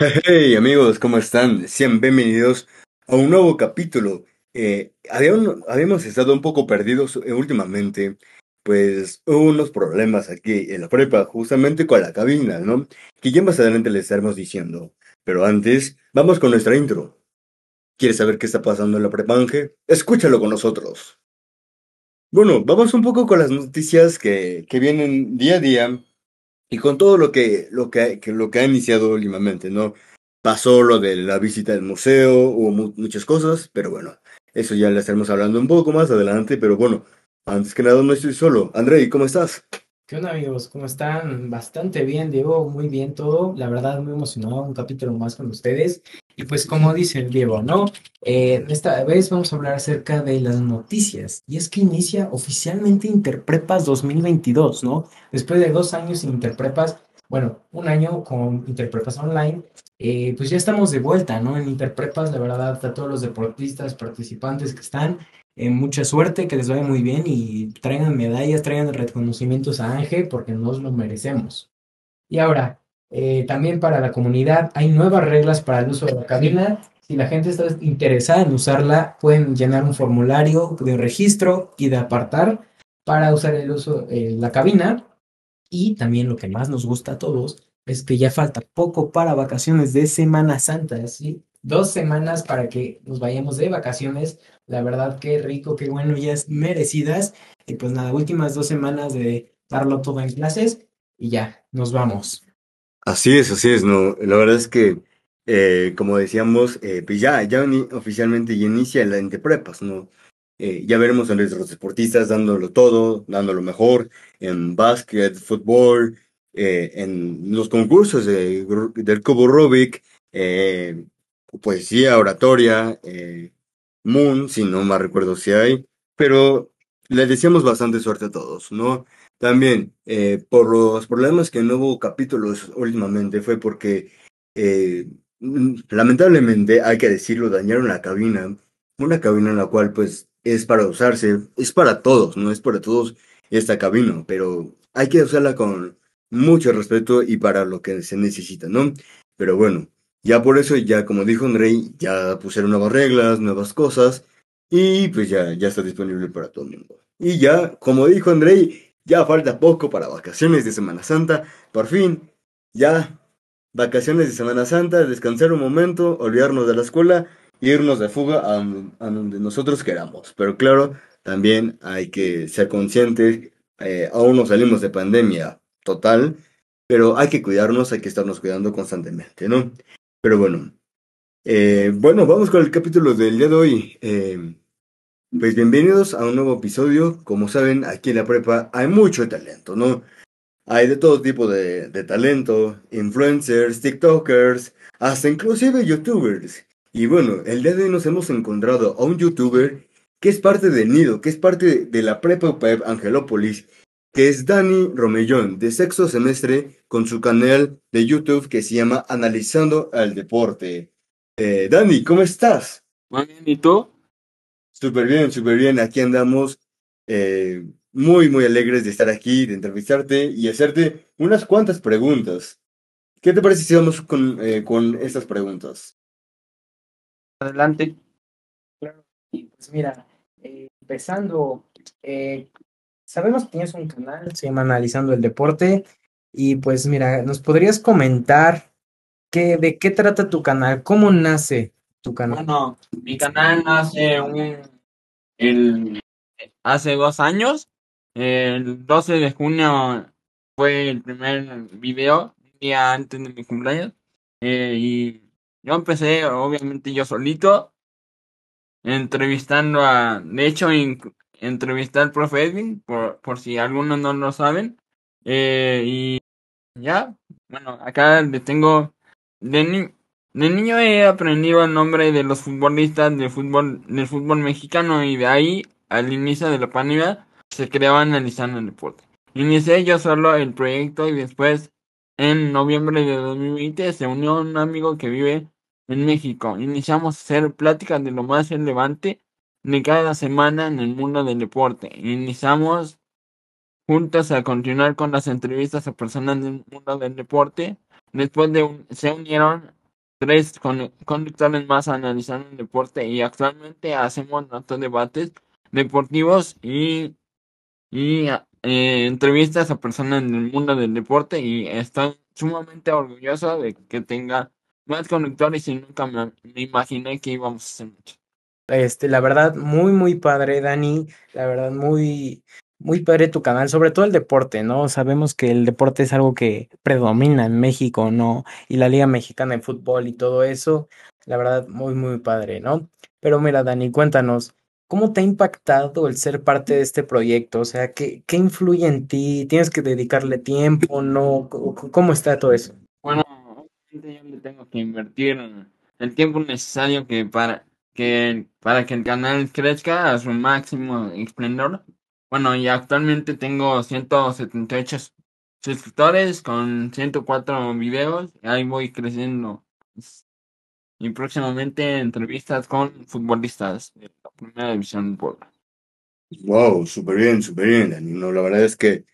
Hey amigos, ¿cómo están? Sean bienvenidos a un nuevo capítulo. Eh, habíamos, estado un poco perdidos eh, últimamente, pues unos problemas aquí en la prepa, justamente con la cabina, ¿no? Que ya más adelante les estaremos diciendo. Pero antes, vamos con nuestra intro. ¿Quieres saber qué está pasando en la prepa, Ángel? Escúchalo con nosotros. Bueno, vamos un poco con las noticias que vienen día a día y con todo lo que, lo que, que lo que ha iniciado últimamente, ¿no? Pasó lo de la visita al museo, hubo mu- muchas cosas, pero bueno, eso ya le estaremos hablando un poco más adelante, pero bueno, antes que nada no estoy solo. Andrei, ¿cómo estás? ¿Qué onda amigos? ¿Cómo están? Bastante bien, Diego, muy bien todo. La verdad, muy emocionado, un capítulo más con ustedes. Y pues como dice el Diego, ¿no? Eh, esta vez vamos a hablar acerca de las noticias. Y es que inicia oficialmente Interprepas 2022, ¿no? Después de dos años sin Interprepas, bueno, un año con Interprepas Online, eh, pues ya estamos de vuelta, ¿no? En Interprepas, la verdad, a todos los deportistas, participantes que están. Eh, mucha suerte, que les vaya muy bien y traigan medallas, traigan reconocimientos a Ángel porque nos lo merecemos. Y ahora, eh, también para la comunidad hay nuevas reglas para el uso de la cabina. Si la gente está interesada en usarla, pueden llenar un formulario de registro y de apartar para usar el uso de la cabina. Y también lo que más nos gusta a todos es que ya falta poco para vacaciones de Semana Santa, ¿sí? Dos semanas para que nos vayamos de vacaciones. La verdad, qué rico, qué bueno, ya es merecidas. Y pues nada, últimas dos semanas de darlo todo en clases y ya, nos vamos. Así es, así es, ¿no? La verdad es que, eh, como decíamos, eh, pues ya, ya oficialmente ya inicia la Interprepas, ¿no? Eh, ya veremos a nuestros deportistas dándolo todo, dándolo mejor en básquet, fútbol, eh, en los concursos de, del cubo Rubik, poesía, oratoria, eh, Moon, si no más recuerdo si hay, pero les deseamos bastante suerte a todos, ¿no? También, eh, por los problemas que no hubo capítulos últimamente, fue porque, eh, lamentablemente, hay que decirlo, dañaron la cabina, una cabina en la cual, pues, es para usarse, es para todos, no es para todos esta cabina, pero hay que usarla con mucho respeto y para lo que se necesita, ¿no? Pero bueno, ya por eso, ya como dijo Andrei, ya pusieron nuevas reglas, nuevas cosas, y pues ya, ya está disponible para todo el mundo. Y ya, como dijo Andrei, ya falta poco para vacaciones de Semana Santa. Por fin, ya, vacaciones de Semana Santa, descansar un momento, olvidarnos de la escuela irnos de fuga a, a donde nosotros queramos. Pero claro, también hay que ser conscientes, eh, aún no salimos de pandemia total, pero hay que cuidarnos, hay que estarnos cuidando constantemente, ¿no? Pero bueno, eh, bueno, vamos con el capítulo del día de hoy. Eh, pues bienvenidos a un nuevo episodio. Como saben, aquí en la prepa hay mucho talento, ¿no? Hay de todo tipo de, de talento, influencers, TikTokers, hasta inclusive YouTubers. Y bueno, el día de hoy nos hemos encontrado a un YouTuber que es parte del nido, que es parte de la prepa Angelópolis, que es Dani Romellón, de sexto semestre, con su canal de YouTube que se llama Analizando al Deporte. Eh, Dani, ¿cómo estás? Muy bien, ¿y tú? Súper bien, súper bien. Aquí andamos eh, muy, muy alegres de estar aquí, de entrevistarte y hacerte unas cuantas preguntas. ¿Qué te parece si vamos con, eh, con estas preguntas? Adelante. Claro. Y pues mira, eh, empezando, eh, sabemos que tienes un canal, se llama Analizando el Deporte. Y pues mira, ¿nos podrías comentar qué, de qué trata tu canal? ¿Cómo nace tu canal? Bueno, mi canal nace un, hace dos años. El 12 de junio fue el primer video, un día antes de mi cumpleaños. Eh, y yo empecé, obviamente, yo solito, entrevistando a, de hecho, entrevisté al profe Edwin, por, por si algunos no lo saben. Eh, y ya, bueno, acá le tengo, de, ni- de niño he aprendido el nombre de los futbolistas del fútbol, del fútbol mexicano y de ahí, al inicio de la pandemia, se creó analizando el deporte. Inicié yo solo el proyecto y después, en noviembre de 2020, se unió un amigo que vive en México. Iniciamos a hacer pláticas de lo más relevante de cada semana en el mundo del deporte. Iniciamos juntos a continuar con las entrevistas a personas del mundo del deporte. Después de un- se unieron tres conductores más analizando el deporte y actualmente hacemos nuestros debates deportivos y, y eh, entrevistas a personas en el mundo del deporte y estoy sumamente orgulloso de que tenga más conductores y nunca me, me imaginé que íbamos a hacer mucho. Este, la verdad, muy, muy padre, Dani. La verdad, muy, muy padre tu canal, sobre todo el deporte, ¿no? Sabemos que el deporte es algo que predomina en México, ¿no? Y la Liga Mexicana de Fútbol y todo eso, la verdad, muy, muy padre, ¿no? Pero mira, Dani, cuéntanos, ¿cómo te ha impactado el ser parte de este proyecto? O sea, ¿qué, qué influye en ti? ¿Tienes que dedicarle tiempo? ¿No? ¿Cómo está todo eso? Bueno, yo le tengo que invertir el tiempo necesario que para que para que el canal crezca a su máximo esplendor bueno, y actualmente tengo 178 suscriptores con 104 videos. Ahí voy creciendo. Y próximamente entrevistas con futbolistas de la primera división de Puebla. Wow, súper bien, súper bien, la verdad es que,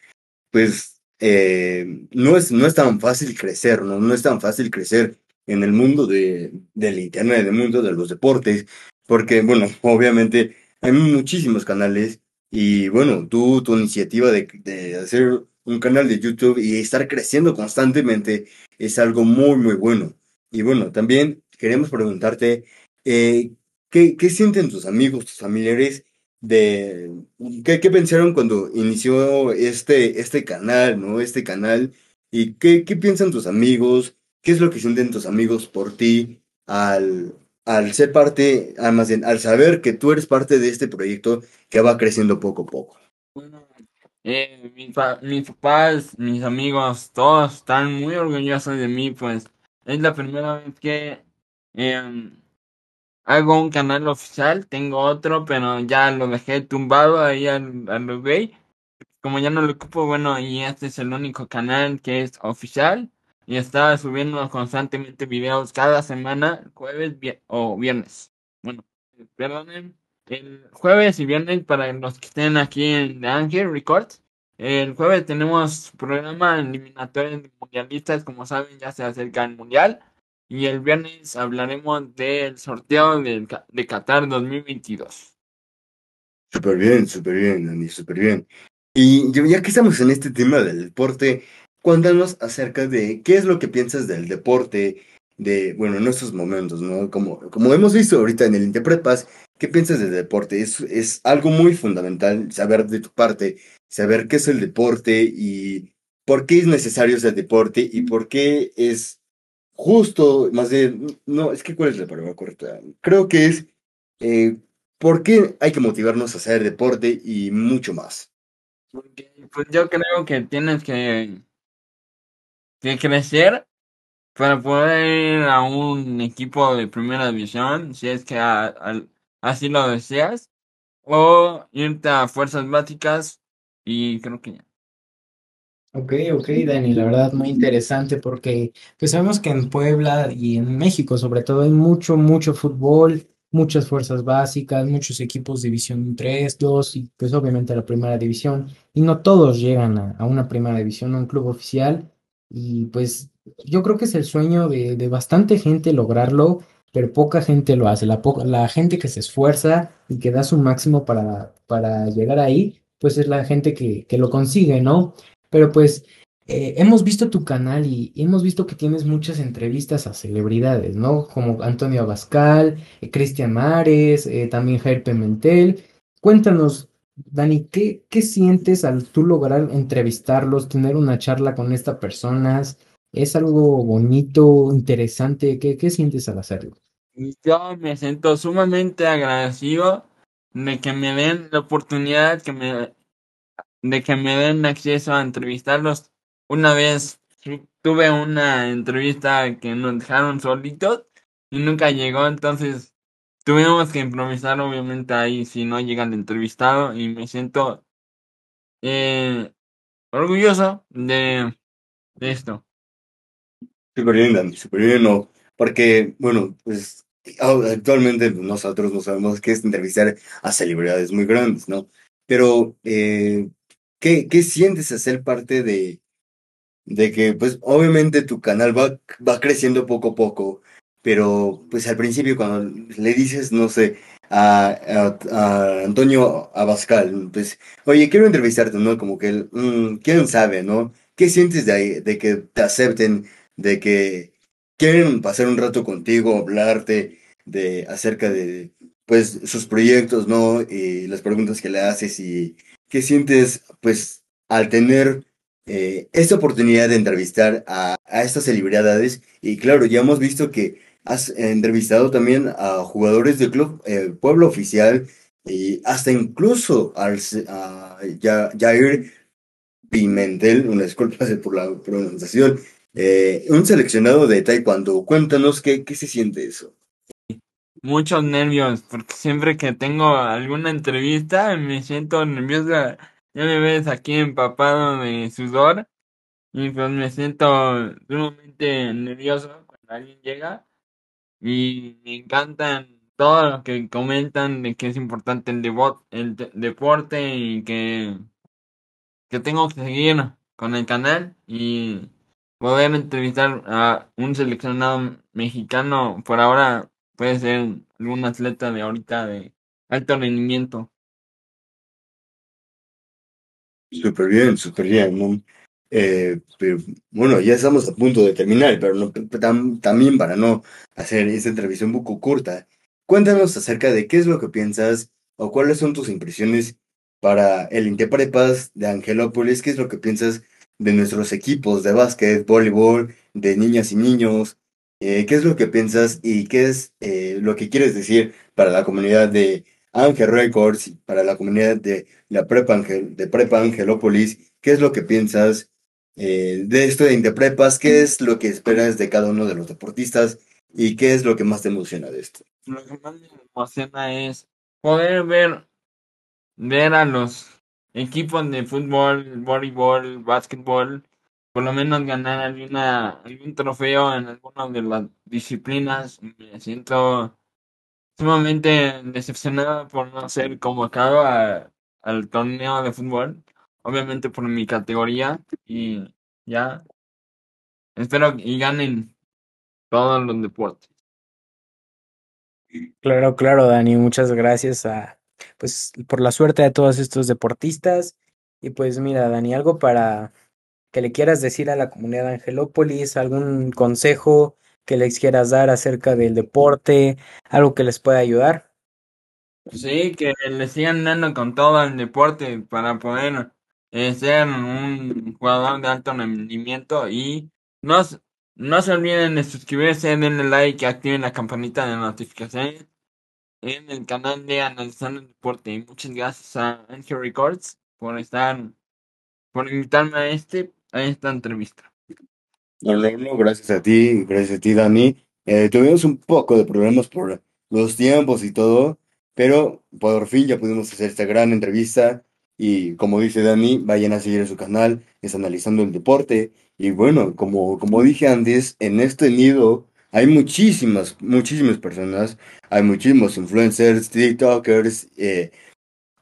pues, eh, no, es, no es tan fácil crecer, ¿no? No es tan fácil crecer en el mundo de, del internet, en el mundo de los deportes, porque, bueno, obviamente hay muchísimos canales y bueno, tú, tu iniciativa de, de, hacer un canal de YouTube y estar creciendo constantemente es algo muy, muy bueno. Y bueno, también queremos preguntarte, eh, ¿qué, ¿qué, sienten tus amigos, tus familiares de... ¿Qué, qué pensaron cuando inició este, este canal, ¿no? Este canal. ¿Y qué, qué piensan tus amigos? ¿Qué es lo que sienten tus amigos por ti al, al ser parte, además al saber que tú eres parte de este proyecto que va creciendo poco a poco? Bueno, eh, mis, papás, mis amigos, todos están muy orgullosos de mí, pues es la primera vez que eh, hago un canal oficial, tengo otro, pero ya lo dejé tumbado ahí al, al Como ya no lo ocupo, bueno, y este es el único canal que es oficial y estaba subiendo constantemente videos cada semana, jueves o viernes. Bueno, perdonen, el jueves y viernes para los que estén aquí en The Angel Records. El jueves tenemos programa eliminatorios mundialistas, como saben ya se acerca el mundial. Y el viernes hablaremos del sorteo de, de Qatar 2022. Súper bien, súper bien, Dani, súper bien. Y ya que estamos en este tema del deporte, cuéntanos acerca de qué es lo que piensas del deporte, de, bueno, en estos momentos, ¿no? Como, como hemos visto ahorita en el Interprepas, ¿qué piensas del deporte? Es, es algo muy fundamental saber de tu parte, saber qué es el deporte y por qué es necesario ese deporte y por qué es justo, más de, no, es que cuál es la palabra correcta. Creo que es eh, por qué hay que motivarnos a hacer deporte y mucho más. Porque pues yo creo que tienes que que crecer para poder ir a un equipo de primera división, si es que así lo deseas, o irte a fuerzas básicas y creo que ya. Ok, ok, Dani, la verdad muy interesante porque pues sabemos que en Puebla y en México sobre todo hay mucho, mucho fútbol, muchas fuerzas básicas, muchos equipos división 3, 2 y pues obviamente la primera división y no todos llegan a, a una primera división, a un club oficial y pues yo creo que es el sueño de, de bastante gente lograrlo, pero poca gente lo hace. La, la gente que se esfuerza y que da su máximo para, para llegar ahí, pues es la gente que, que lo consigue, ¿no? Pero pues eh, hemos visto tu canal y, hemos visto que tienes muchas entrevistas a celebridades, ¿no? Como Antonio Abascal, eh, Cristian Mares, eh, también Jair Pimentel. Cuéntanos, Dani, ¿qué, ¿qué sientes al tú lograr entrevistarlos, tener una charla con estas personas? ¿Es algo bonito, interesante? ¿Qué, qué sientes al hacerlo? Yo me siento sumamente agradecido de que me den la oportunidad que me, de que me den acceso a entrevistarlos. Una vez tuve una entrevista que nos dejaron solitos y nunca llegó, entonces Tuvimos que improvisar, obviamente, ahí si no llega el entrevistado y me siento eh, orgulloso de, esto. Súper bien, Dani, súper bien, porque, bueno, pues actualmente nosotros no sabemos qué es entrevistar a celebridades muy grandes, ¿no? Pero, eh, ¿qué, ¿qué sientes a ser parte de, de que, pues, obviamente tu canal va, va creciendo poco a poco, pero pues al principio cuando le dices, no sé, a, a, Antonio Abascal, pues, oye, quiero entrevistarte, ¿no? Como que, él, mm, ¿quién sabe, no? ¿Qué sientes de ahí, de que te acepten, de que quieren pasar un rato contigo, hablarte de acerca de, pues, sus proyectos, ¿no? Y las preguntas que le haces y qué sientes, pues, al tener eh, esta oportunidad de entrevistar a, a estas celebridades. Y claro, ya hemos visto que has entrevistado también a jugadores del club eh, Pueblo Oficial y hasta incluso al, a Jair Pimentel, una disculpa por la pronunciación, eh, un seleccionado de Taekwondo. Cuéntanos qué, qué se siente eso. Muchos nervios, porque siempre que tengo alguna entrevista me siento nerviosa. Ya me ves aquí empapado de sudor y pues me siento sumamente nervioso cuando alguien llega y me encantan todo lo que comentan de que es importante el, el deporte y que, que tengo que seguir con el canal y poder entrevistar a un seleccionado mexicano por ahora puede ser algún atleta de ahorita de alto rendimiento. Súper bien, súper bien. Eh, bueno, ya estamos a punto de terminar, pero no, también para no hacer esta entrevista un poco corta, cuéntanos acerca de qué es lo que piensas o cuáles son tus impresiones para el Interprepas de Angelópolis, qué es lo que piensas de nuestros equipos de básquet, voleibol, de niñas y niños, eh, qué es lo que piensas y qué es eh, lo que quieres decir para la comunidad de Ángel Records, para la comunidad de la Prepa, Angel, de Prepa Angelópolis, qué es lo que piensas eh, de esto de Interprepas, ¿qué es lo que esperas de cada uno de los deportistas y qué es lo que más te emociona de esto? Lo que más me emociona es poder ver, ver a los equipos de fútbol, voleibol, básquetbol, por lo menos ganar alguna, algún trofeo en alguna de las disciplinas. Me siento sumamente decepcionado por no ser convocado al torneo de fútbol obviamente por mi categoría y ya espero y ganen todos los deportes. Claro, claro, Dani, muchas gracias a pues por la suerte de todos estos deportistas y pues mira, Dani, algo para que le quieras decir a la comunidad de Angelópolis, algún consejo que les quieras dar acerca del deporte, algo que les pueda ayudar. Sí, que le sigan dando con todo el deporte para poder eh, ser un jugador de alto rendimiento y no, no se olviden de suscribirse, denle like activen la campanita de notificaciones en el canal de Analizando el Deporte. Y muchas gracias a Angel Records por estar, por invitarme a este, a esta entrevista. No, no, no, gracias a ti, gracias a ti, Dani. Eh, tuvimos un poco de problemas por los tiempos y todo, pero por fin ya pudimos hacer esta gran entrevista. Y como dice Dani, vayan a seguir su canal, es analizando el deporte. Y bueno, como, como dije antes, en este nido hay muchísimas, muchísimas personas, hay muchísimos influencers, TikTokers, eh,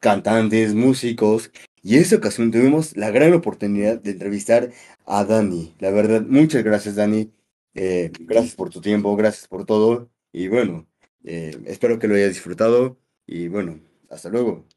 cantantes, músicos. Y en esta ocasión tuvimos la gran oportunidad de entrevistar a Dani. La verdad, muchas gracias Dani. Eh, gracias por tu tiempo, gracias por todo. Y bueno, eh, espero que lo hayas disfrutado. Y bueno, hasta luego.